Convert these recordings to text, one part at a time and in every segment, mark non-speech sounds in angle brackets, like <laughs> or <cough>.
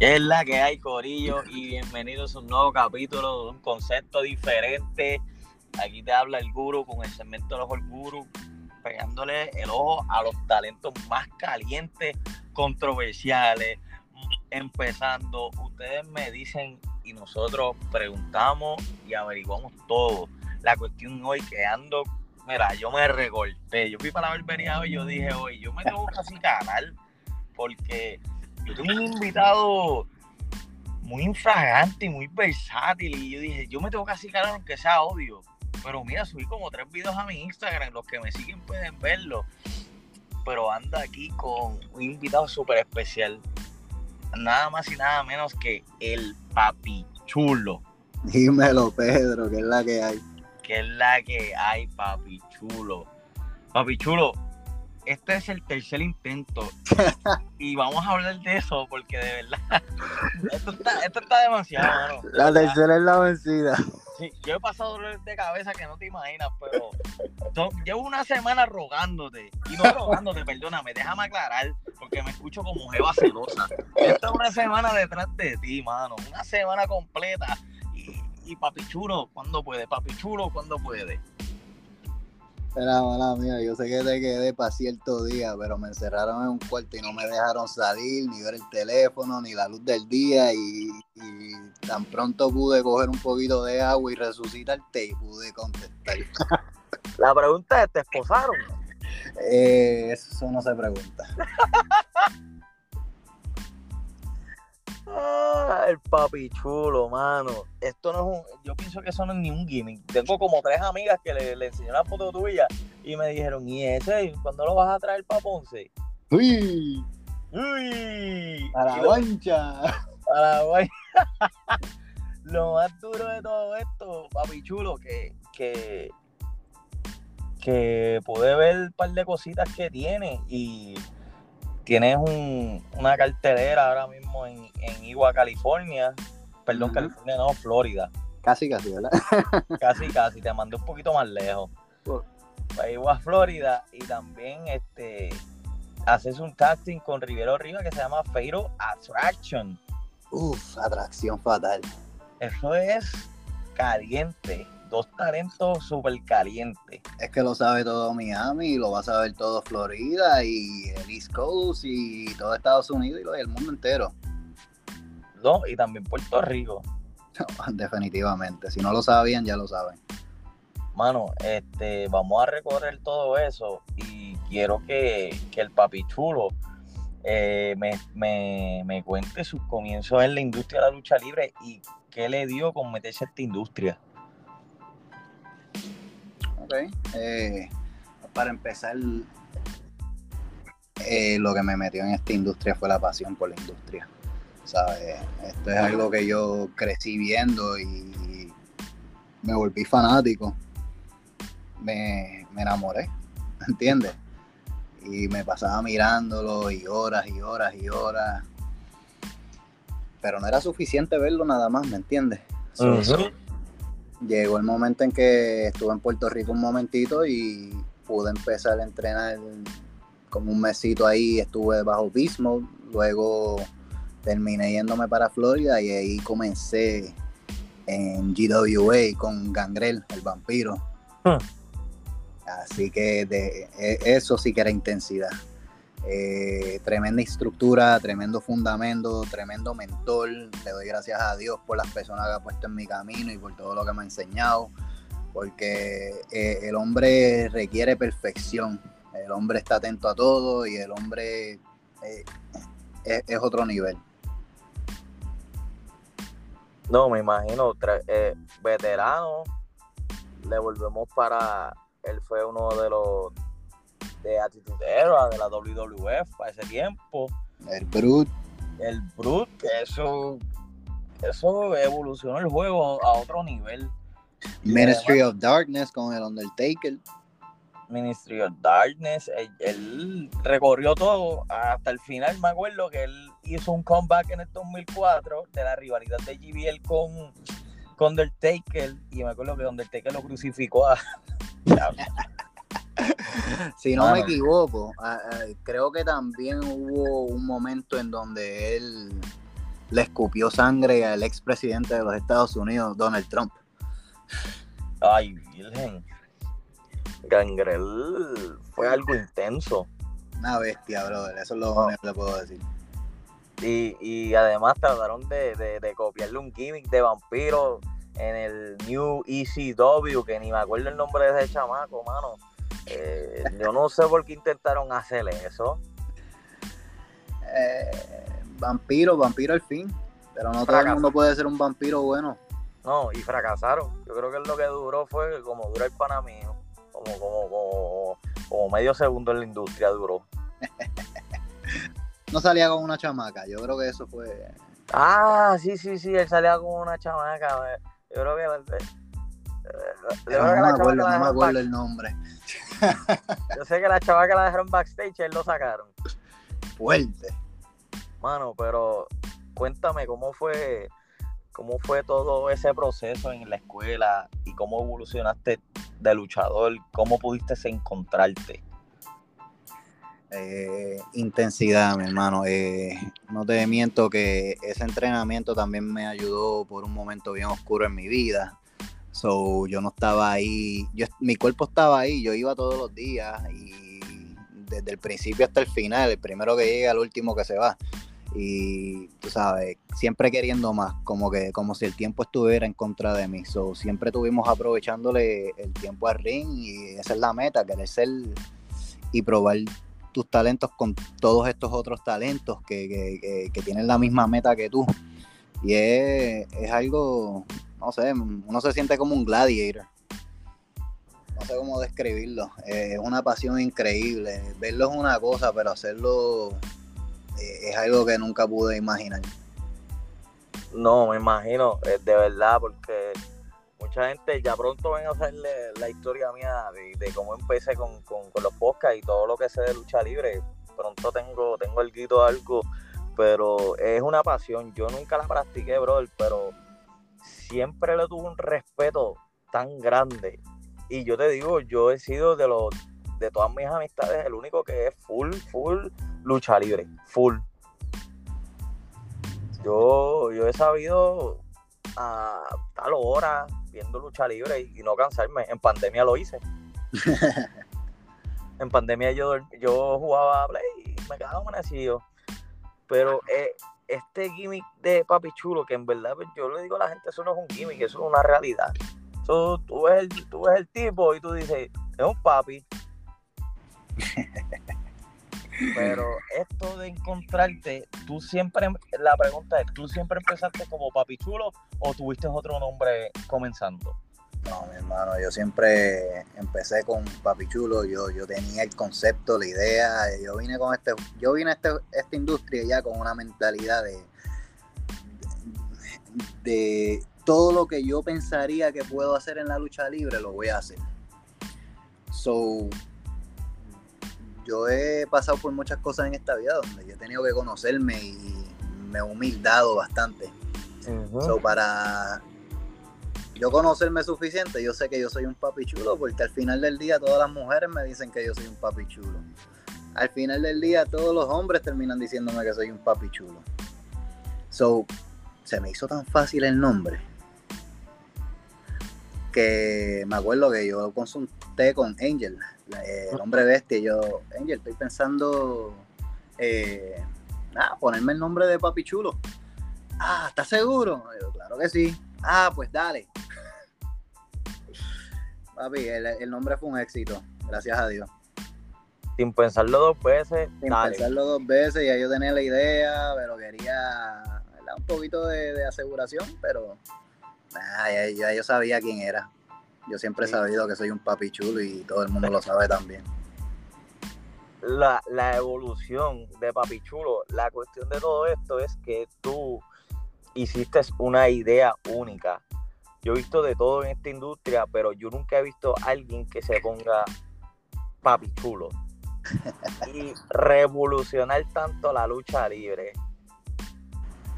Es la que hay, Corillo, y bienvenidos a un nuevo capítulo de un concepto diferente. Aquí te habla el guru con el segmento del ojo el guru, pegándole el ojo a los talentos más calientes, controversiales. Empezando, ustedes me dicen y nosotros preguntamos y averiguamos todo. La cuestión hoy que ando, mira, yo me recorté. Yo fui para la barbería hoy y yo dije, hoy yo me tengo que casi canal porque yo tengo un invitado muy infragante y muy versátil. Y yo dije, yo me tengo que acercar aunque sea odio. Pero mira, subí como tres videos a mi Instagram. Los que me siguen pueden verlo. Pero anda aquí con un invitado súper especial. Nada más y nada menos que el papi chulo. Dímelo, Pedro, que es la que hay. Que es la que hay, papi chulo. Papi chulo, este es el tercer intento <laughs> y vamos a hablar de eso porque de verdad <laughs> esto está, esto está demasiado, mano. La tercera es la vencida. Sí, yo he pasado dolores de cabeza que no te imaginas, pero llevo una semana rogándote y no rogándote, perdóname, déjame aclarar porque me escucho como jeva celosa. Esta es una semana detrás de ti, mano, una semana completa y, y papi chulo, ¿cuándo puede? Papi chulo, ¿cuándo puede? Era mala mía, yo sé que te quedé para cierto día, pero me encerraron en un cuarto y no me dejaron salir, ni ver el teléfono, ni la luz del día, y, tan pronto pude coger un poquito de agua y resucitarte y pude contestar. La pregunta es, ¿te esposaron? Eh, eso no se pregunta. <laughs> Ah, el papi chulo, mano. Esto no es un. Yo pienso que eso no es ni un gimmick. Tengo como tres amigas que le, le enseñé la foto tuya y me dijeron, ¿y ese? ¿Cuándo lo vas a traer para Ponce? ¡Uy! ¡Uy! A la guancha. A la guancha. <laughs> lo más duro de todo esto, papi chulo, que, que, que pude ver un par de cositas que tiene y tienes un, una cartelera ahora mismo en, en Igua, California. Perdón, California no, Florida. Casi, casi, ¿verdad? <laughs> casi, <laughs> casi. Te mandé un poquito más lejos. Para Igua, Florida. Y también este haces un casting con Rivero Riva que se llama Fatal Attraction. Uf, atracción fatal. Eso es caliente dos talentos súper calientes. Es que lo sabe todo Miami, lo va a saber todo Florida y el East Coast y todo Estados Unidos y el mundo entero. No, y también Puerto Rico. <laughs> Definitivamente, si no lo sabían, ya lo saben. Mano, este, vamos a recorrer todo eso y quiero que, el papi chulo eh, me, me, me cuente sus comienzos en la industria de la lucha libre y qué le dio con meterse a esta industria. Eh, para empezar, eh, lo que me metió en esta industria fue la pasión por la industria. Esto es algo que yo crecí viendo y me volví fanático. Me, me enamoré, ¿entiendes? Y me pasaba mirándolo y horas y horas y horas. Pero no era suficiente verlo nada más, ¿me entiendes? Llegó el momento en que estuve en Puerto Rico un momentito y pude empezar a entrenar como un mesito ahí, estuve bajo Bismo, luego terminé yéndome para Florida y ahí comencé en GWA con Gangrel, el vampiro. Hmm. Así que de, e, eso sí que era intensidad. Eh, tremenda estructura, tremendo fundamento, tremendo mentor. Le doy gracias a Dios por las personas que ha puesto en mi camino y por todo lo que me ha enseñado. Porque eh, el hombre requiere perfección. El hombre está atento a todo y el hombre eh, es, otro nivel. No, me imagino, veterano, le volvemos para, él fue uno de los de Attitude Era, de la WWF para ese tiempo. El Brut. El Brut, que eso, eso evolucionó el juego a otro nivel. Ministry of Darkness con el Undertaker. Ministry of Darkness, él, recorrió todo hasta el final. Me acuerdo que él hizo un comeback en el 2004 de la rivalidad de GBL con, con Undertaker. Y me acuerdo que Undertaker lo crucificó a. <laughs> si no me equivoco, creo que también hubo un momento en donde él le escupió sangre al expresidente de los Estados Unidos, Donald Trump. Ay, Virgen. Gangrel fue algo intenso. Una bestia, brother. Eso es lo único que le puedo decir. Y, y además trataron de, de, copiarle un gimmick de vampiro en el New ECW, que ni me acuerdo el nombre de ese chamaco, mano. Eh, yo no sé por qué intentaron hacerle eso. Eh, vampiro, vampiro al fin. Pero no todo el mundo puede ser un vampiro bueno. No, y fracasaron. Yo creo que lo que duró fue como dura el panamío. Como, como, como, como medio segundo en la industria duró. <laughs> no salía con una chamaca. Yo creo que eso fue. Ah, sí, sí, sí. Él salía con una chamaca. Yo creo que. No, me acuerdo, no me acuerdo el nombre. Yo sé que la chamaca la dejaron backstage y él lo sacaron. Fuerte. Mano, pero cuéntame cómo fue cómo fue todo ese proceso en la escuela y cómo evolucionaste de luchador, cómo pudiste encontrarte. Eh, intensidad, mi hermano. Eh, no te miento que ese entrenamiento también me ayudó por un momento bien oscuro en mi vida. So, yo no estaba ahí, yo, mi cuerpo estaba ahí, yo iba todos los días y desde el principio hasta el final, el primero que llega, el último que se va y tú sabes, siempre queriendo más, como que como si el tiempo estuviera en contra de mí. So, siempre tuvimos aprovechándole el tiempo al ring y esa es la meta, querer ser y probar tus talentos con todos estos otros talentos que, tienen la misma meta que tú. Y es, algo, no sé, uno se siente como un gladiator. No sé cómo describirlo. Es una pasión increíble. Verlo es una cosa, pero hacerlo eh, es algo que nunca pude imaginar. No, me imagino, de verdad, porque mucha gente ya pronto ven a hacerle la historia mía de, cómo empecé con, los podcasts y todo lo que sé de lucha libre. Pronto tengo, tengo el grito algo, pero es una pasión. Yo nunca la practiqué, bro, pero siempre le tuve un respeto tan grande. Y yo te digo, yo he sido de los de todas mis amistades el único que es full, full lucha libre, full. Yo, yo he sabido a tal hora viendo lucha libre y, no cansarme. En pandemia lo hice. <laughs> en pandemia yo, yo jugaba a Play y me quedaba amanecido. Pero eh, este gimmick de Papi Chulo, que en verdad pues, yo le digo a la gente, eso no es un gimmick, eso es una realidad. Eso, tú, ves el, tú ves el tipo y tú dices, es un papi. <laughs> Pero esto de encontrarte, tú siempre, la pregunta es, ¿tú siempre empezaste como Papi Chulo o tuviste otro nombre comenzando? No, mi hermano, yo siempre empecé con Papi Chulo, yo, yo tenía el concepto, la idea, yo vine con este, yo vine a este, esta industria ya con una mentalidad de, de todo lo que yo pensaría que puedo hacer en la lucha libre, lo voy a hacer. So, yo he pasado por muchas cosas en esta vida donde yo he tenido que conocerme y me he humildado bastante. para yo conocerme suficiente, yo sé que yo soy un papi chulo, porque al final del día todas las mujeres me dicen que yo soy un papi chulo. Al final del día todos los hombres terminan diciéndome que soy un papi chulo. So, se me hizo tan fácil el nombre que me acuerdo que yo consulté con Angel, el hombre bestia, yo, Angel, estoy pensando, eh, ponerme el nombre de Papi Chulo. Ah, ¿estás seguro? claro que sí. Ah, pues dale. Papi, el, nombre fue un éxito, gracias a Dios. Sin pensarlo dos veces. Sin pensarlo dos veces, ya yo tenía la idea, pero quería un poquito de, aseguración, pero ya, yo sabía quién era. Yo siempre he sabido que soy un papi chulo y todo el mundo lo sabe también. La, la evolución de papi chulo, la cuestión de todo esto es que tú hiciste una idea única. Yo he visto de todo en esta industria, pero yo nunca he visto a alguien que se ponga papi chulo <laughs> y revolucionar tanto la lucha libre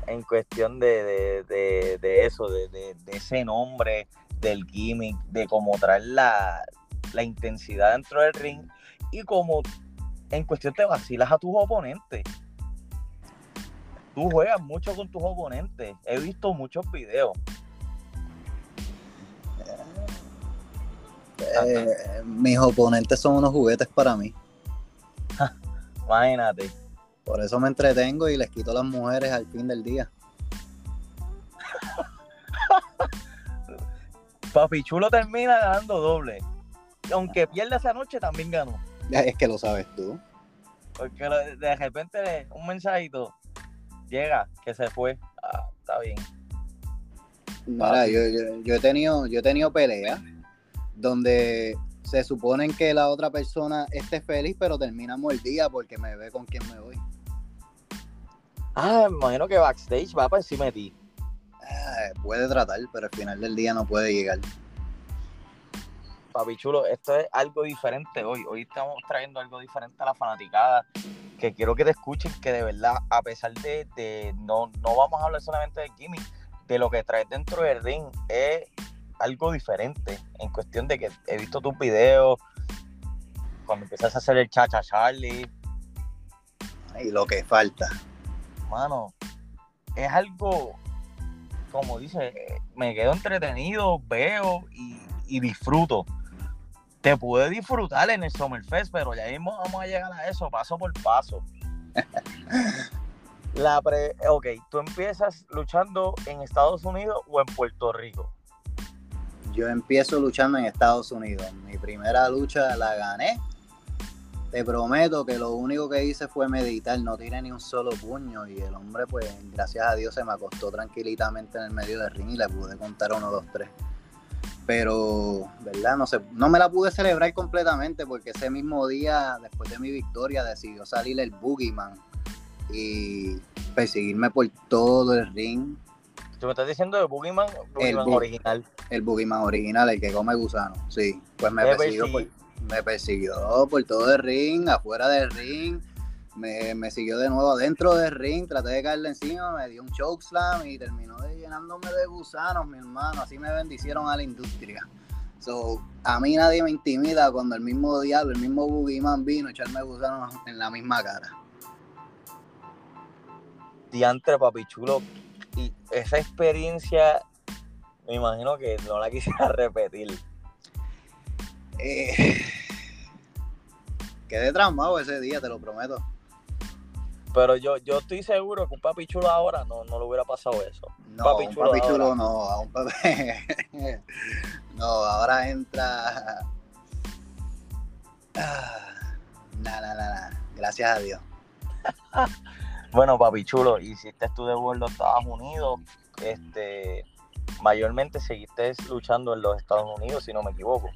en cuestión de, eso, de, ese nombre, del gimmick, de cómo traer la, intensidad dentro del ring y como en cuestión te vacilas a tus oponentes. Tú juegas mucho con tus oponentes. He visto muchos videos. Eh, mis oponentes son unos juguetes para mí. <laughs> Imagínate. Por eso me entretengo y les quito las mujeres al fin del día. <laughs> Papi Chulo termina ganando doble. Aunque pierda esa noche, también ganó. Es que lo sabes tú. Porque de repente un mensajito llega que se fue. Ah, está bien. Mira, yo, yo, he tenido, yo he tenido peleas donde se suponen que la otra persona esté feliz, pero terminamos el día porque me ve con quien me voy. Ah, me imagino que backstage va para encima de ti. Ah, puede tratar, pero al final del día no puede llegar. Papi chulo, esto es algo diferente hoy. Hoy estamos trayendo algo diferente a la fanaticada. Que quiero que te escuchen que de verdad, a pesar de, no, no vamos a hablar solamente de Kimmy, de lo que traes dentro del ring, es algo diferente. En cuestión de que he visto tus videos, cuando empiezas a hacer el chacha Charlie. Y lo que falta. Mano, es algo, como dice, me quedo entretenido, veo y, y disfruto te pude disfrutar en el Summerfest, pero ya mismo vamos a llegar a eso paso por paso. <laughs> La pre, ok, tú empiezas luchando en Estados Unidos o en Puerto Rico. Yo empiezo luchando en Estados Unidos. Mi primera lucha la gané. Te prometo que lo único que hice fue meditar, no tiré ni un solo puño y el hombre, pues, gracias a Dios se me acostó tranquilitamente en el medio del ring y le pude contar uno, dos, tres pero, ¿verdad? No sé, no me la pude celebrar completamente porque ese mismo día, después de mi victoria, decidió salir el Boogeyman y perseguirme por todo el ring. ¿Tú me estás diciendo el Boogeyman, Boogeyman original? El Boogeyman original, el que come gusano, sí. Pues me persiguió, por, me persiguió por todo el ring, afuera del ring me, siguió de nuevo adentro del ring, traté de caerle encima, me dio un chokeslam y terminó llenándome de gusanos, mi hermano. Así me bendicieron a la industria. So, a mí nadie me intimida cuando el mismo diablo, el mismo Boogeyman vino a echarme gusanos en la misma cara. Diantre, papi chulo. Y esa experiencia, me imagino que no la quisiera <laughs> repetir. Eh, quedé traumado ese día, te lo prometo. Pero yo, yo estoy seguro que un papi chulo ahora no, no le hubiera pasado eso. No, papi un papi chulo no, a un papi... <laughs> no, ahora entra... Nada, nada, nada. Gracias a Dios. <laughs> bueno, papi chulo, hiciste tu debut en los Estados Unidos. Este, mayormente seguiste luchando en los Estados Unidos, si no me equivoco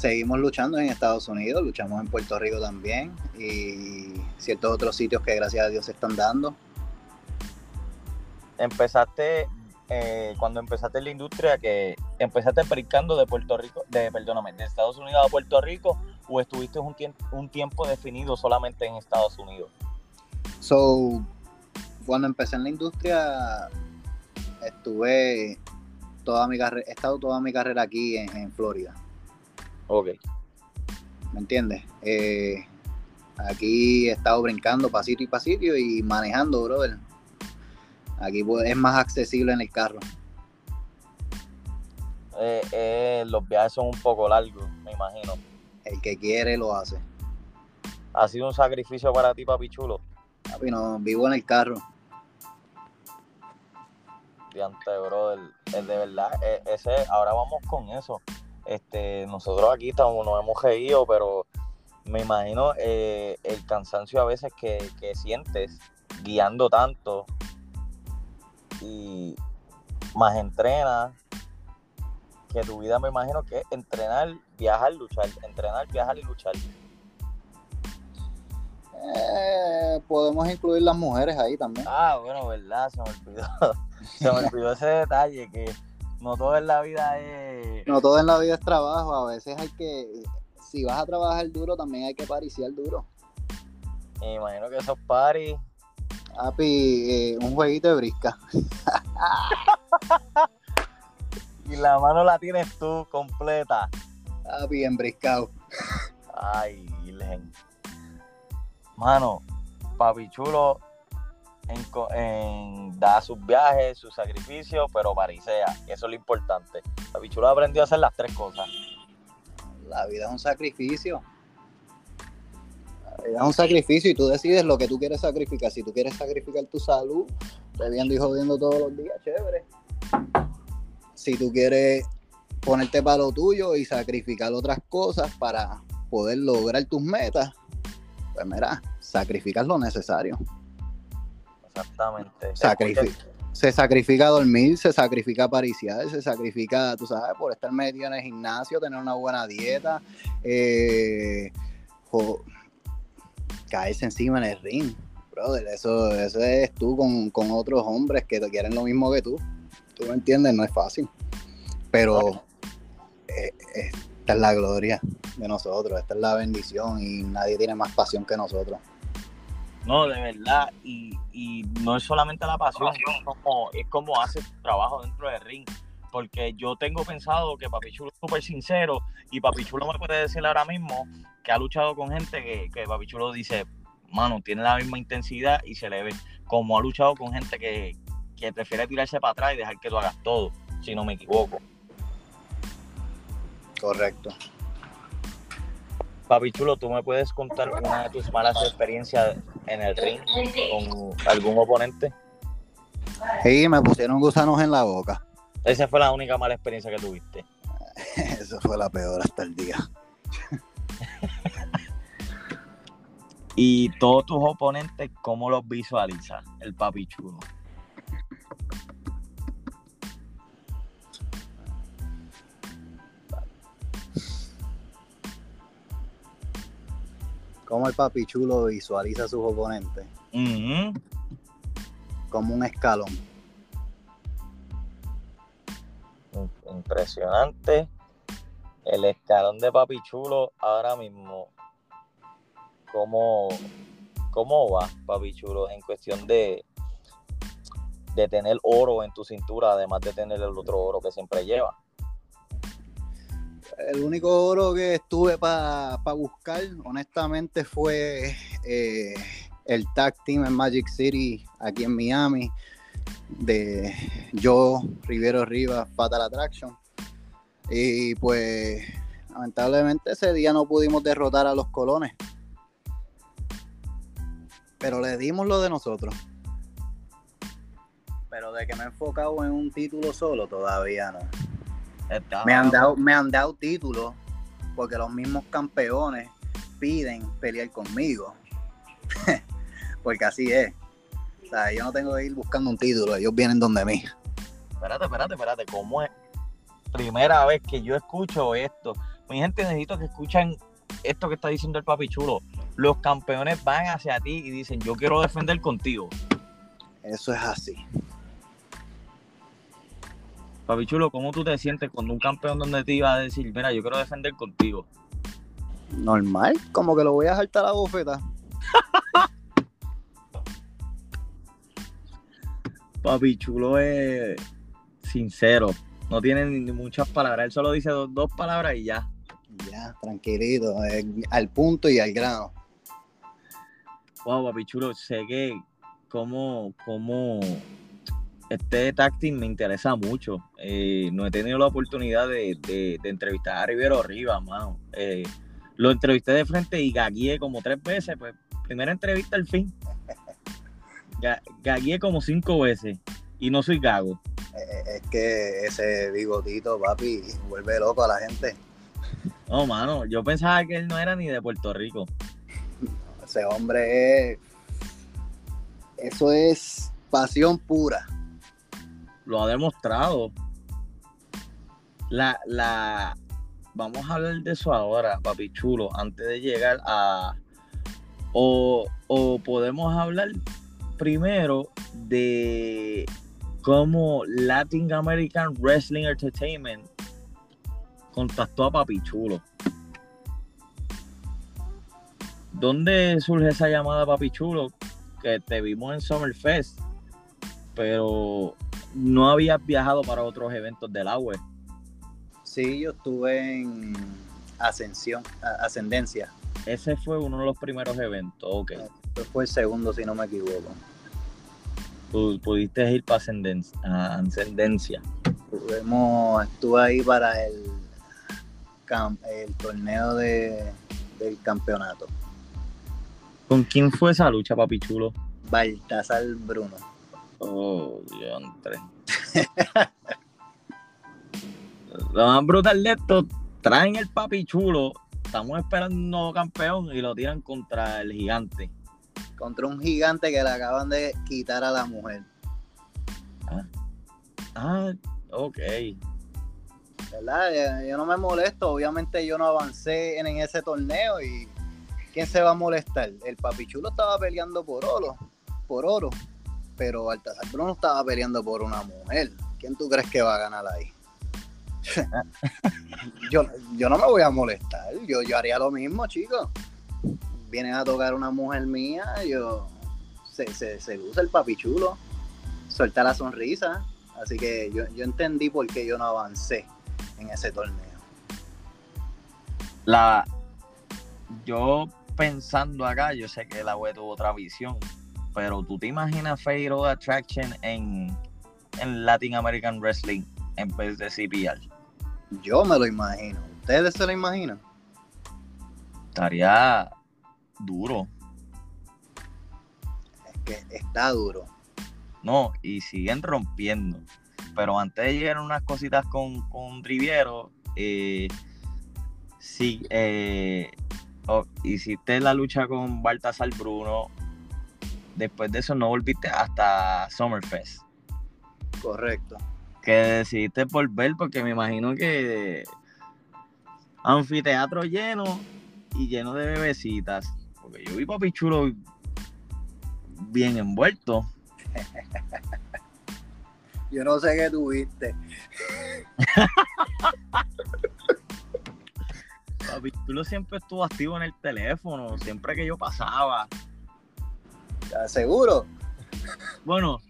seguimos luchando en Estados Unidos, luchamos en Puerto Rico también y ciertos otros sitios que gracias a Dios se están dando. Empezaste, eh, cuando empezaste en la industria, que empezaste brincando de Puerto Rico, de, perdóname, de Estados Unidos a Puerto Rico o estuviste un, tiempo, un tiempo definido solamente en Estados Unidos? So, cuando empecé en la industria, estuve toda mi carrera, he estado toda mi carrera aquí en Florida. Ok. ¿Me entiendes? Eh, aquí he estado brincando pasito y pasito y manejando, brother. Aquí es más accesible en el carro. Eh, eh, los viajes son un poco largos, me imagino. El que quiere lo hace. ¿Ha sido un sacrificio para ti, papi chulo? Papi, no, vivo en el carro. Diante, brother. de verdad, ese, ahora vamos con eso. Este, nosotros aquí estamos, nos hemos reído, pero me imagino eh, el cansancio a veces que, sientes guiando tanto y más entrenas que tu vida me imagino que es entrenar, viajar, luchar, entrenar, viajar y luchar. Eh, podemos incluir las mujeres ahí también. Ah, bueno, verdad, se me olvidó. <laughs> se me olvidó ese detalle que no todo en la vida es. No todo en la vida es trabajo. A veces hay que. Si vas a trabajar duro, también hay que pariciar duro. Me imagino que esos paris. Papi, eh, un jueguito de brisca. <laughs> y la mano la tienes tú completa. Papi, embriscado. Ay, Len. Mano, papi chulo, en, da sus viajes, sus sacrificios, pero parisea. Eso es lo importante. Papi Chulo aprendió a hacer las tres cosas. La vida es un sacrificio. La vida es un sacrificio y tú decides lo que tú quieres sacrificar. Si tú quieres sacrificar tu salud, bebiendo y jodiendo todos los días, chévere. Si tú quieres ponerte para lo tuyo y sacrificar otras cosas para poder lograr tus metas, pues mira, sacrificas lo necesario. Exactamente. se sacrifica dormir, se sacrifica pariciar, se sacrifica, tú sabes, por estar metido en el gimnasio, tener una buena dieta, eh, caerse encima en el ring. Brother, eso, eso es tú con, otros hombres que te quieren lo mismo que tú. Tú me entiendes, no es fácil. Pero eh, esta es la gloria de nosotros, esta es la bendición y nadie tiene más pasión que nosotros. No, de verdad, y, no es solamente la pasión, es como, es como hace trabajo dentro del ring. Porque yo tengo pensado que Papi Chulo es súper sincero y Papi Chulo me puede decir ahora mismo que ha luchado con gente que, que Papi Chulo dice, mano, tiene la misma intensidad y se le ve. Como ha luchado con gente que, que prefiere tirarse para atrás y dejar que tú hagas todo, si no me equivoco. Correcto. Papi Chulo, ¿tú me puedes contar una de tus malas experiencias en el ring con algún oponente? Sí, me pusieron gusanos en la boca. Esa fue la única mala experiencia que tuviste. <laughs> Esa fue la peor hasta el día. <laughs> y todos tus oponentes, ¿cómo los visualizas? El Papi cómo el papi chulo visualiza a sus oponentes. Como un escalón. Impresionante. El escalón de papi chulo ahora mismo. ¿Cómo, cómo va, papi chulo, en cuestión de, de tener oro en tu cintura, además de tener el otro oro que siempre lleva? El único oro que estuve para buscar, honestamente, fue eh, el tag team en Magic City, aquí en Miami, de yo, Rivero Rivas, Fatal Attraction. Y pues, lamentablemente, ese día no pudimos derrotar a los colones. Pero le dimos lo de nosotros. Pero de que me he enfocado en un título solo, todavía no. Me han dado, me han dado títulos porque los mismos campeones piden pelear conmigo. <laughs> porque así es. O sea, yo no tengo que ir buscando un título, ellos vienen donde mí. Espérate, espérate, espérate, ¿cómo es? Primera vez que yo escucho esto. Mi gente, necesito que escuchen esto que está diciendo el papi chulo. Los campeones van hacia ti y dicen, yo quiero defender contigo. Eso es así. Papi Chulo, ¿cómo tú te sientes cuando un campeón donde te iba a decir, mira, yo quiero defender contigo? Normal, como que lo voy a saltar la bofeta. <laughs> Papi Chulo es sincero, no tiene ni muchas palabras, él solo dice dos, palabras y ya. Ya, tranquilito, al punto y al grano. Wow, Papi Chulo, sé que cómo, cómo este táctil me interesa mucho. Eh, no he tenido la oportunidad de, entrevistar a Rivero Rivas, mano. Eh, lo entrevisté de frente y gagué como tres veces. Pues, primera entrevista al fin. <laughs> Gagué como cinco veces y no soy gago. Eh, es que ese bigotito, papi, vuelve loco a la gente. No, mano, yo pensaba que él no era ni de Puerto Rico. Ese hombre es. Eso es pasión pura lo ha demostrado. La, la, vamos a hablar de eso ahora, papi chulo, antes de llegar a, o, podemos hablar primero de cómo Latin American Wrestling Entertainment contactó a Papi Chulo. ¿Dónde surge esa llamada Papi Chulo? Que te vimos en Summerfest, pero no habías viajado para otros eventos del agua. Sí, yo estuve en Ascensión, Ascendencia. Ese fue uno de los primeros eventos, ok. Este fue el segundo, si no me equivoco. pudiste ir para ascendencia. estuve ahí para el, el torneo de, del campeonato. ¿Con quién fue esa lucha, papi chulo? Baltasar Bruno. Oh, diantre. <laughs> Lo más brutal de esto, traen el papi chulo, estamos esperando un nuevo campeón y lo tiran contra el gigante. Contra un gigante que le acaban de quitar a la mujer. Ah, ah ok. ¿Verdad? Yo no me molesto, obviamente yo no avancé en, ese torneo y ¿quién se va a molestar? El papi chulo estaba peleando por oro, por oro, pero Baltasar Bruno estaba peleando por una mujer. ¿Quién tú crees que va a ganar ahí? <laughs> yo, yo no me voy a molestar, yo, yo haría lo mismo, chicos. Vienen a tocar una mujer mía, yo se, se, se luce el papichulo, suelta la sonrisa. Así que yo, yo entendí por qué yo no avancé en ese torneo. La yo pensando acá, yo sé que la web tuvo otra visión, pero tú te imaginas Fatal Attraction en, en Latin American Wrestling en vez de CPR. Yo me lo imagino. ¿Ustedes se lo imaginan? Estaría duro. Es que está duro. No, y siguen rompiendo. Pero antes llegaron unas cositas con, con Riviero. Eh, sí, eh, oh, hiciste la lucha con Baltasar Bruno. Después de eso no volviste hasta Summerfest. Correcto que decidiste volver porque me imagino que anfiteatro lleno y lleno de bebecitas. Porque yo vi papi chulo bien envuelto. <laughs> yo no sé qué tuviste. <laughs> papi chulo siempre estuvo activo en el teléfono, siempre que yo pasaba. ¿Seguro? Bueno,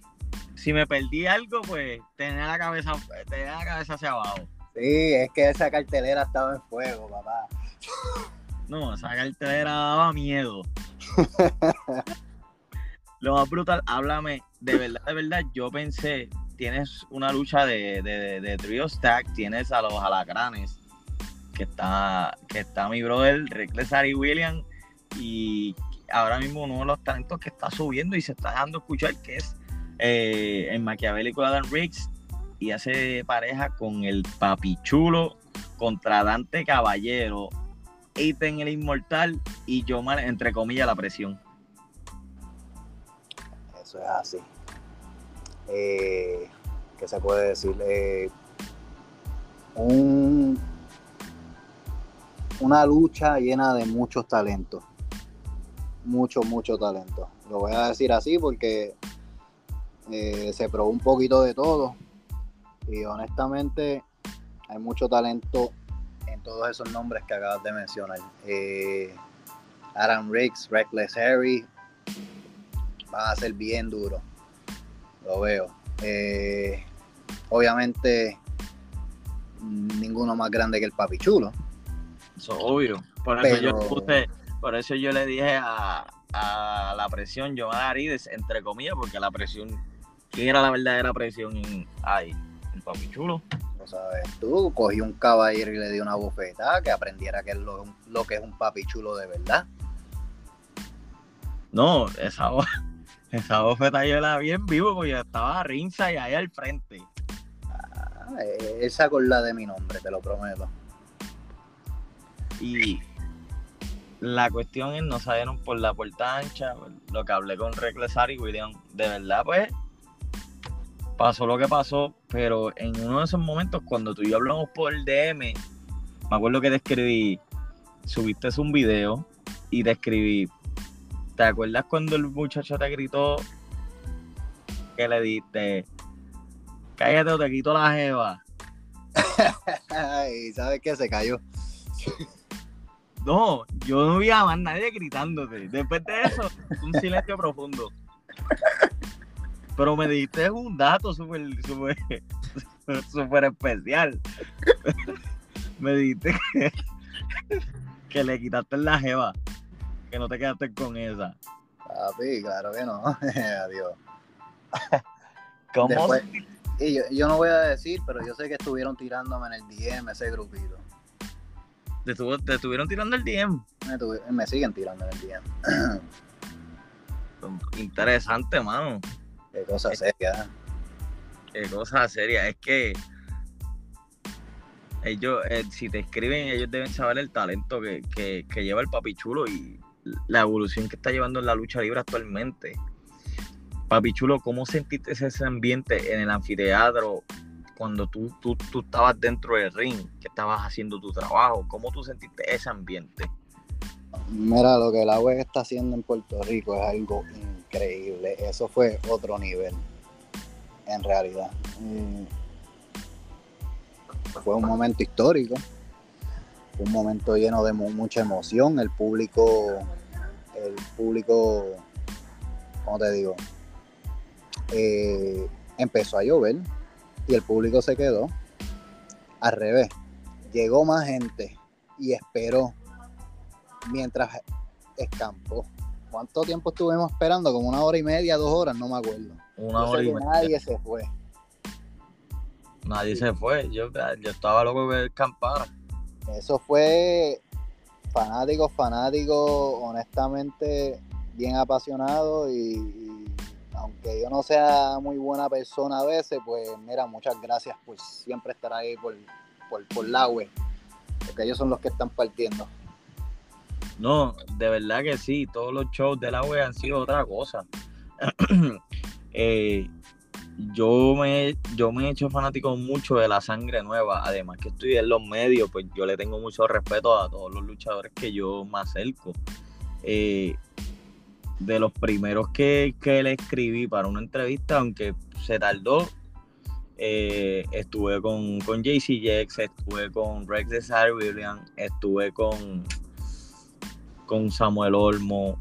si me perdí algo, pues tenía la cabeza, tenía la cabeza hacia abajo. Sí, es que esa cartelera estaba en fuego, papá. No, esa cartelera daba miedo. <laughs> Lo más brutal, háblame, de verdad, de verdad, yo pensé, tienes una lucha de, de, de, trio stack, tienes a los alacranes, que está, que está mi brother Reckless Ari William, y ahora mismo uno de los talentos que está subiendo y se está dejando escuchar, que es eh, en Maquiavélico Adam Riggs y hace pareja con el papichulo contra Dante Caballero, Ethan el Inmortal y Yomar, entre comillas, la presión. Eso es así. Eh, ¿Qué se puede decir? Eh, un, una lucha llena de muchos talentos. Mucho, mucho talento. Lo voy a decir así porque eh, se probó un poquito de todo y honestamente hay mucho talento en todos esos nombres que acabas de mencionar. Eh, Adam Riggs, Reckless Harry, va a ser bien duro, lo veo. Eh, obviamente ninguno más grande que el Papi Chulo. Eso obvio. Por eso, yo por eso yo le dije a, a la presión yo a Arides, entre comillas, porque la presión quién era la verdadera presión ahí, el papi chulo. Lo sabes tú, cogí un caballero y le di una bofetada que aprendiera que es lo, que es un papi chulo de verdad. No, esa, <laughs> esa bofeta yo la vi en vivo porque estaba Rinza y ahí al frente. Ah, esa con la de mi nombre, te lo prometo. Y la cuestión es, no salieron por la puerta ancha, lo que hablé con Reclesar y William, de verdad, pues, pasó lo que pasó, pero en uno de esos momentos, cuando tú y yo hablamos por el DM, me acuerdo que te escribí, subiste un video y te escribí, ¿te acuerdas cuando el muchacho te gritó que le diste, cállate o te quito la jeva? <laughs> y sabes que se cayó. <laughs> No, yo no vi a más nadie gritándote. Después de eso, un silencio profundo. Pero me diste un dato súper, súper, súper especial. me dijiste que, le quitaste la jeva, que no te quedaste con esa. Papi, claro que no. <laughs> Adiós. ¿Cómo? Después- Y yo, yo no voy a decir, pero yo sé que estuvieron tirándome en el DM ese grupito. Te, estuvo- te estuvieron tirando el DM. Me, siguen tirando el DM. Interesante, mano. Qué cosa seria. Qué cosa seria. Es que ellos, eh, si te escriben, ellos deben saber el talento que, que- que lleva el papichulo y la evolución que está llevando en la lucha libre actualmente. Papichulo, ¿cómo sentiste ese ambiente en el anfiteatro cuando tú, tú, tú estabas dentro del ring, que estabas haciendo tu trabajo? ¿Cómo tú sentiste ese ambiente? Mira, lo que la web está haciendo en Puerto Rico es algo increíble. Eso fue otro nivel, en realidad. Mm. Fue un momento histórico, un momento lleno de mu- mucha emoción. El público, el público, ¿cómo te digo? Eh, empezó a llover y el público se quedó. Al revés, llegó más gente y esperó mientras escampó. ¿Cuánto tiempo estuvimos esperando? Como una hora y media, dos horas, no me acuerdo. Una Yo sé hora y que media. nadie se fue. Nadie se fue. Yo, yo estaba loco de ver campara. Eso fue fanático, fanático, honestamente bien apasionado y aunque yo no sea muy buena persona a veces, pues mira, muchas gracias por siempre estar ahí por, por, por la web, porque ellos son los que están partiendo. No, de verdad que sí, todos los shows de la web han sido otra cosa. <clears throat> Eh, yo me, yo me he hecho fanático mucho de la sangre nueva, además que estoy en los medios, pues yo le tengo mucho respeto a todos los luchadores que yo me acerco. Eh, de los primeros que, que le escribí para una entrevista, aunque se tardó, eh, estuve con, con JC Jex, estuve con Rex de Sar William, estuve con, con Samuel Olmo,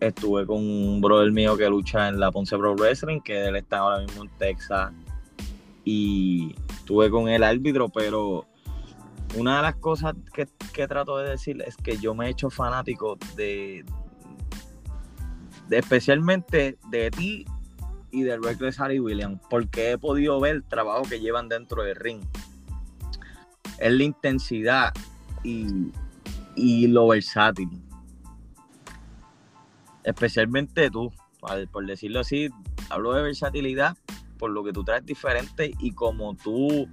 estuve con un brother mío que lucha en la Ponce Pro Wrestling, que él está ahora mismo en Texas, y estuve con el árbitro, pero una de las cosas que, que trato de decir es que yo me he hecho fanático de especialmente de ti y del Reckless Harry Williams, porque he podido ver el trabajo que llevan dentro del ring. Es la intensidad y, y lo versátil. Especialmente tú, por, por decirlo así, hablo de versatilidad por lo que tú traes diferente y como tú,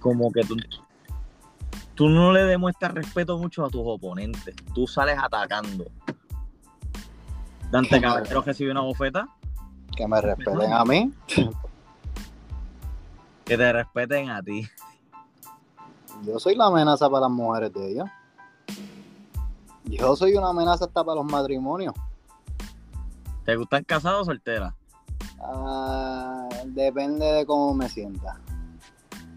como que tú, tú no le demuestras respeto mucho a tus oponentes, tú sales atacando. Dante Caballero recibe una bofeta, Que me respeten a mí. que te respeten a ti. Yo soy la amenaza para las mujeres de ellos. Yo soy una amenaza hasta para los matrimonios. ¿Te gustan casados o solteras? Ah, depende de cómo me sienta.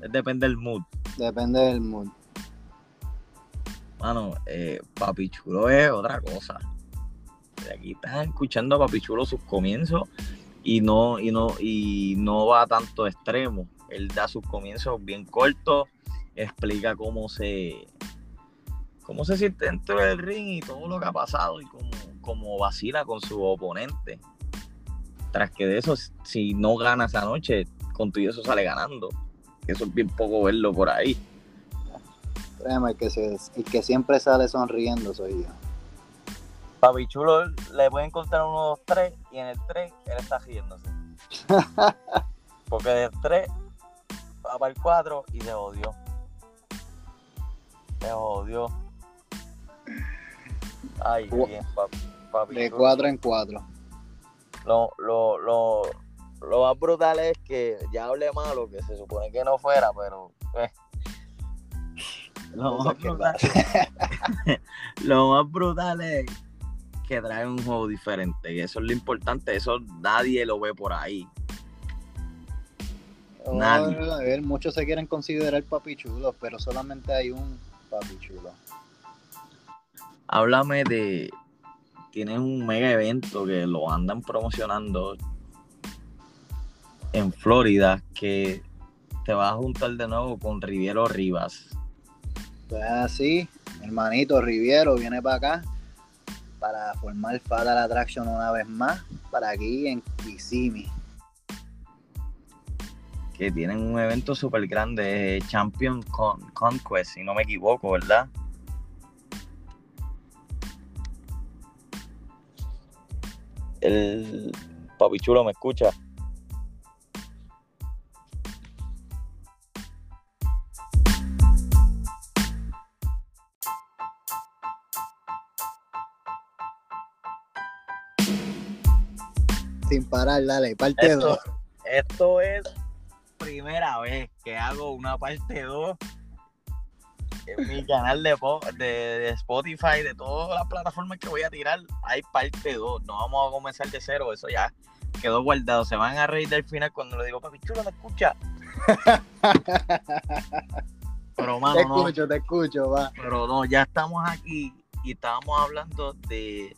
Depende del mood. Depende del mood. Mano, eh, Papi Chulo es otra cosa. Aquí estás escuchando a Papi Chulo sus comienzos y no, y no, y no va a tanto extremo. Él da sus comienzos bien cortos, explica cómo se cómo se siente dentro del ring y todo lo que ha pasado y cómo, cómo vacila con su oponente. Tras que de eso, si no gana esa noche, con tu y eso sale ganando. Eso es bien poco verlo por ahí. Créeme, el que, se, el que siempre sale sonriendo soy yo. Papi Chulo le pueden contar uno, dos, tres, y en el tres él está riéndose. <laughs> Porque del 3 va para el 4 y se jodió. Se jodió. Ay, bien, papi. papi De Chulo. cuatro en cuatro. Lo, lo, lo, lo más brutal es que ya hablé malo, que se supone que no fuera, pero. eh. Lo, más brutal, <laughs> lo más brutal es que trae un juego diferente. Y eso es lo importante. Eso nadie lo ve por ahí. Nadie. Oh, a ver, muchos se quieren considerar papi chulos, pero solamente hay un papi chulo. Háblame de. Tienes un mega evento que lo andan promocionando en Florida que te vas a juntar de nuevo con Riviero Rivas. Pues así, mi hermanito Riviero viene para acá para formar Fatal Attraction una vez más. para aquí en Kissimmee. Que tienen un evento súper grande, Champion Conquest, si no me equivoco, ¿verdad? El papichulo me escucha. Sin parar, dale, parte 2. Esto, es primera vez que hago una parte 2 en mi canal de, de, Spotify, de todas las plataformas que voy a tirar, hay parte 2. No vamos a comenzar de cero, eso ya quedó guardado. Se van a reír del final cuando le digo, papi chulo, ¿me escucha? <laughs> Pero, mano, te escucho, te escucho, va. Pero no, ya estamos aquí y estábamos hablando de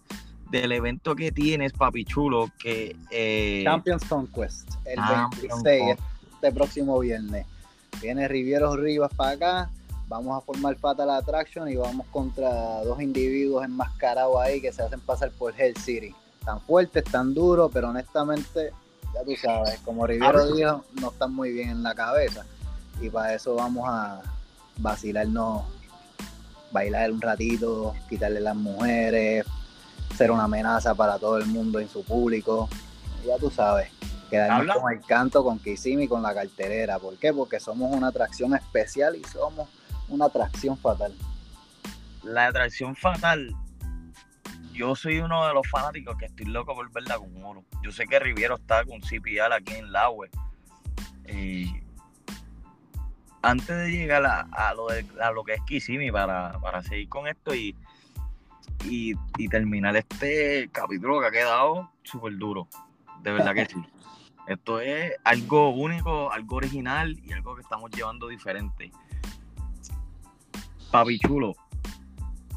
del evento que tienes, papi chulo, que... Eh, Champions Conquest, el 26, este próximo viernes. Viene Rivieros Rivas para acá, vamos a formar Fatal Attraction y vamos contra dos individuos enmascarados ahí que se hacen pasar por Hell City. Tan fuertes, tan duros, pero honestamente, ya tú sabes, como Riviero dijo, no están muy bien en la cabeza. Y para eso vamos a vacilarnos, bailar un ratito, quitarle las mujeres, ser una amenaza para todo el mundo en su público. Ya tú sabes, quedarnos con el canto, con Kissimmee y con la carterera. ¿Por qué? Porque somos una atracción especial y somos una atracción fatal. La atracción fatal, yo soy uno de los fanáticos que estoy loco por verla con oro. Yo sé que Riviero está con CPR aquí en la web. antes de llegar a, lo, de, a lo que es Kissimmee, para, para seguir con esto y y, terminar este capítulo que ha quedado súper duro. De verdad que sí. <laughs> Esto es algo único, algo original y algo que estamos llevando diferente. Papi chulo,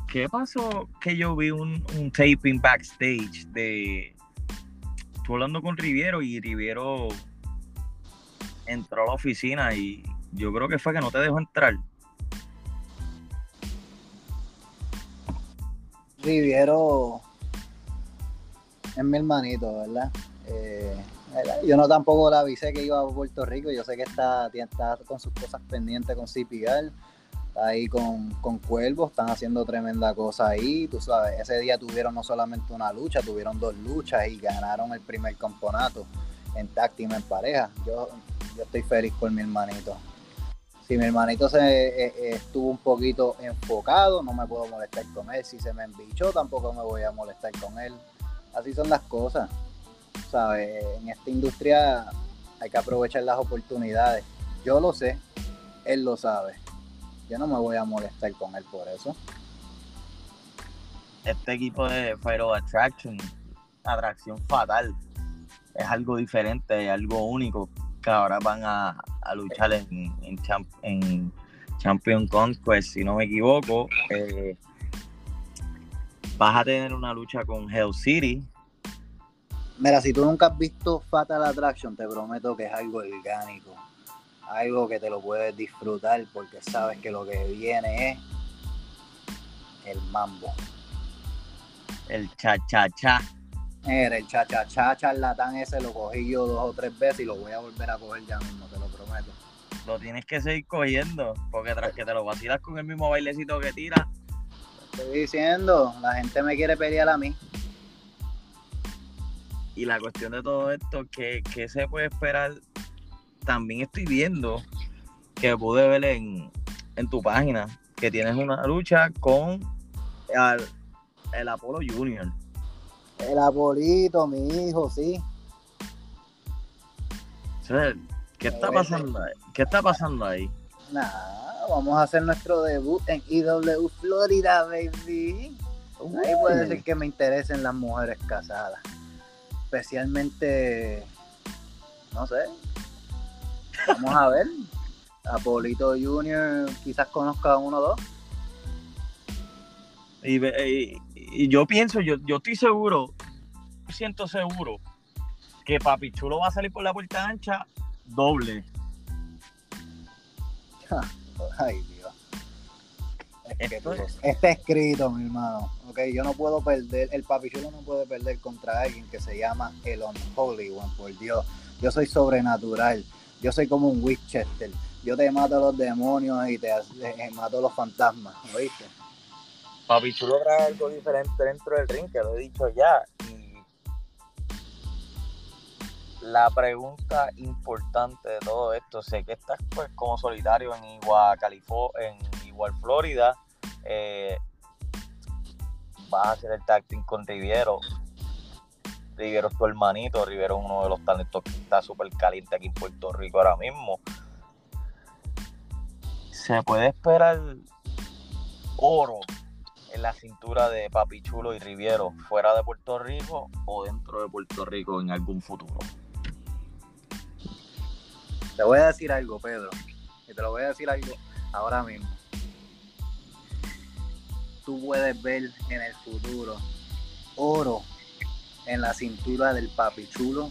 ¿qué pasó que yo vi un, taping backstage de. Estuve hablando con Riviero y Riviero entró a la oficina y yo creo que fue que no te dejó entrar. Riviero es mi hermanito, ¿verdad? Eh, yo no tampoco la avisé que iba a Puerto Rico, yo sé que está, está con sus cosas pendientes con CPR, está ahí con, con Cuervos, están haciendo tremenda cosa ahí, tú sabes, ese día tuvieron no solamente una lucha, tuvieron dos luchas y ganaron el primer campeonato en táctima en pareja. Yo, yo estoy feliz por mi hermanito si mi hermanito se eh, eh, estuvo un poquito enfocado, no me puedo molestar con él. Si se me embichó, tampoco me voy a molestar con él. Así son las cosas. ¿Sabes? En esta industria hay que aprovechar las oportunidades. Yo lo sé, él lo sabe. Yo no me voy a molestar con él por eso. Este equipo de Fire Attraction, atracción fatal, es algo diferente, algo único que ahora van a, luchar en, en, Champion Conquest, si no me equivoco. Eh, vas a tener una lucha con Hell City. Mira, si tú nunca has visto Fatal Attraction, te prometo que es algo orgánico. Algo que te lo puedes disfrutar porque sabes que lo que viene es el mambo. El cha-cha-cha. Mira, el cha-cha-cha charlatán ese lo cogí yo dos o tres veces y lo voy a volver a coger ya mismo, te lo prometo. Lo tienes que seguir cogiendo, porque tras que te lo vacilas con el mismo bailecito que tira. Estoy diciendo, la gente me quiere pelear a mí. Y la cuestión de todo esto, ¿qué, se puede esperar? También estoy viendo que pude ver en, tu página que tienes una lucha con el Apolo Junior. El abuelito, mi hijo, sí. ¿Qué está pasando ahí? ¿Qué está pasando ahí? Nada, vamos a hacer nuestro debut en IW Florida, baby. Ahí puede ser que me interesen las mujeres casadas. Especialmente, no sé. Vamos a ver. <laughs> Apolito Junior quizás conozca a uno o dos. Y, y, y yo pienso, yo, yo estoy seguro, siento seguro, que Papi Chulo va a salir por la puerta ancha doble. <laughs> Ay, Dios. está escrito, mi hermano. ok, yo no puedo perder, el papichulo no puede perder contra alguien que se llama el Unholy One, por Dios. Yo soy sobrenatural, yo soy como un Winchester, yo te mato a los demonios y te, eh, mato a los fantasmas, ¿oíste? Papichulo trae algo diferente dentro del ring, que lo he dicho ya. Y la pregunta importante de todo esto, sé que estás pues como solitario en Igual, en Igual Florida, eh, vas a hacer el tag con Riviero. Riviero es tu hermanito, Riviero es uno de los talentos que está súper caliente aquí en Puerto Rico ahora mismo. Se puede esperar oro en la cintura de Papi Chulo y Riviero fuera de Puerto Rico o dentro de Puerto Rico en algún futuro. Te voy a decir algo, Pedro, y te lo voy a decir algo ahora mismo tú puedes ver en el futuro oro en la cintura del papichulo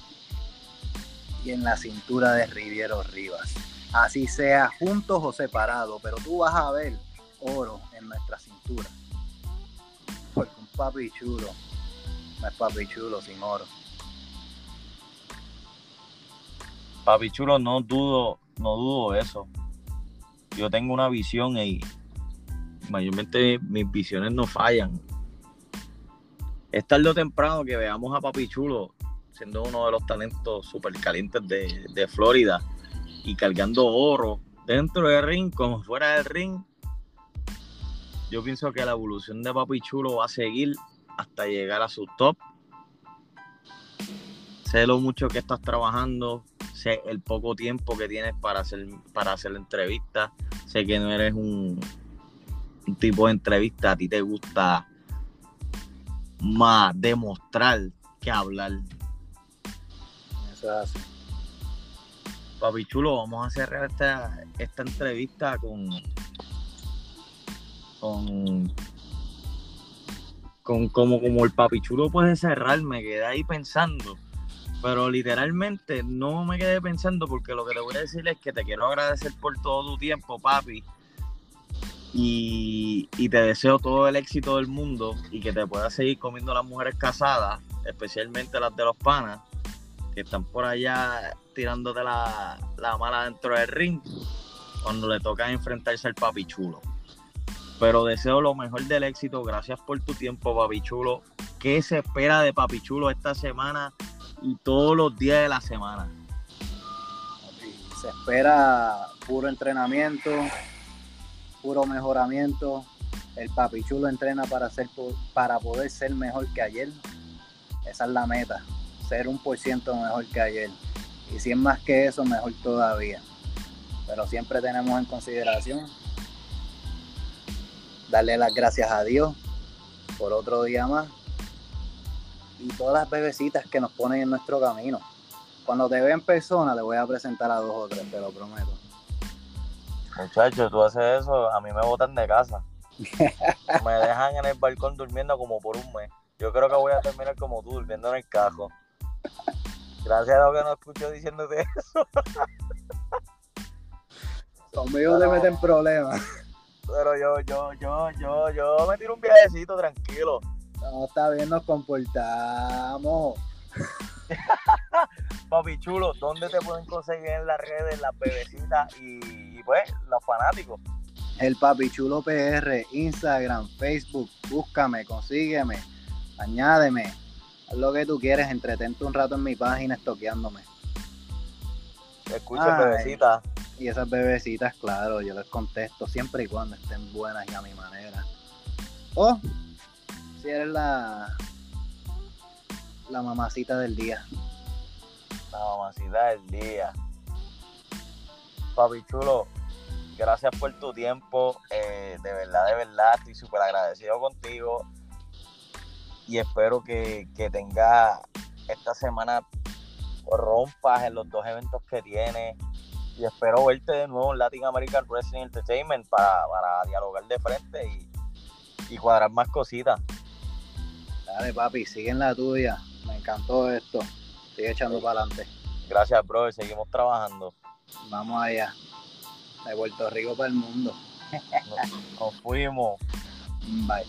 y en la cintura de Riviero Rivas. Así sea juntos o separados, pero tú vas a ver oro en nuestra cintura. Porque un papichulo no es papichulo sin oro. Papichulo, no dudo, no dudo eso. Yo tengo una visión y mayormente mis visiones no fallan. Es tarde o temprano que veamos a Papi Chulo siendo uno de los talentos super calientes de, Florida y cargando oro dentro del ring como fuera del ring. Yo pienso que la evolución de Papi Chulo va a seguir hasta llegar a su top. Sé lo mucho que estás trabajando, sé el poco tiempo que tienes para hacer, para hacer entrevistas. Sé que no eres un, un tipo de entrevista, a ti te gusta más demostrar que hablar. Eso es así. Papi Chulo, vamos a cerrar esta, esta entrevista con, con, con como, como el Papi Chulo puede cerrar, me quedé ahí pensando. Pero literalmente no me quedé pensando porque lo que te voy a decir es que te quiero agradecer por todo tu tiempo, papi y, te deseo todo el éxito del mundo y que te puedas seguir comiendo las mujeres casadas, especialmente las de los panas, que están por allá tirándote la, la mala dentro del ring cuando le toca enfrentarse al papi chulo. Pero deseo lo mejor del éxito. Gracias por tu tiempo, papi chulo. ¿Qué se espera de papi chulo esta semana y todos los días de la semana? Se espera puro entrenamiento, puro mejoramiento. El papi chulo entrena para, ser, para poder ser mejor que ayer. Esa es la meta, ser un por ciento mejor que ayer. Y si es más que eso, mejor todavía. Pero siempre tenemos en consideración darle las gracias a Dios por otro día más y todas las bebecitas que nos ponen en nuestro camino. Cuando te vea en persona, le voy a presentar a dos o tres, te lo prometo. Muchachos, tú haces eso, a mí me botan de casa. <laughs> me dejan en el balcón durmiendo como por un mes. Yo creo que voy a terminar como tú, durmiendo en el cajo. Gracias a Dios que no escucho diciéndote eso. Conmigo te meten problemas. Pero yo, yo, yo, yo, yo me tiro un viajecito tranquilo. No, está bien, nos comportamos. <laughs> Papi chulo, ¿dónde te pueden conseguir en las redes las bebecitas y, pues los fanáticos? El Papi Chulo PR, Instagram, Facebook, búscame, consígueme, añádeme, haz lo que tú quieres, entretente un rato en mi página estoqueándome. Escucha, bebecitas. Y esas bebecitas, claro, yo les contesto siempre y cuando estén buenas y a mi manera. O si eres la, la mamacita del día. La mamacita del día. Papi chulo, gracias por tu tiempo. Eh, de verdad, de verdad, estoy súper agradecido contigo. Y espero que, que tenga esta semana rompas en los dos eventos que tienes. Y espero verte de nuevo en Latin American Wrestling Entertainment para, dialogar de frente y, y cuadrar más cositas. Dale, papi, sigue en la tuya. Me encantó esto. Estoy echando para adelante. Gracias, bro. Seguimos trabajando. Vamos allá. De Puerto Rico para el mundo. <laughs> nos fuimos. Bye.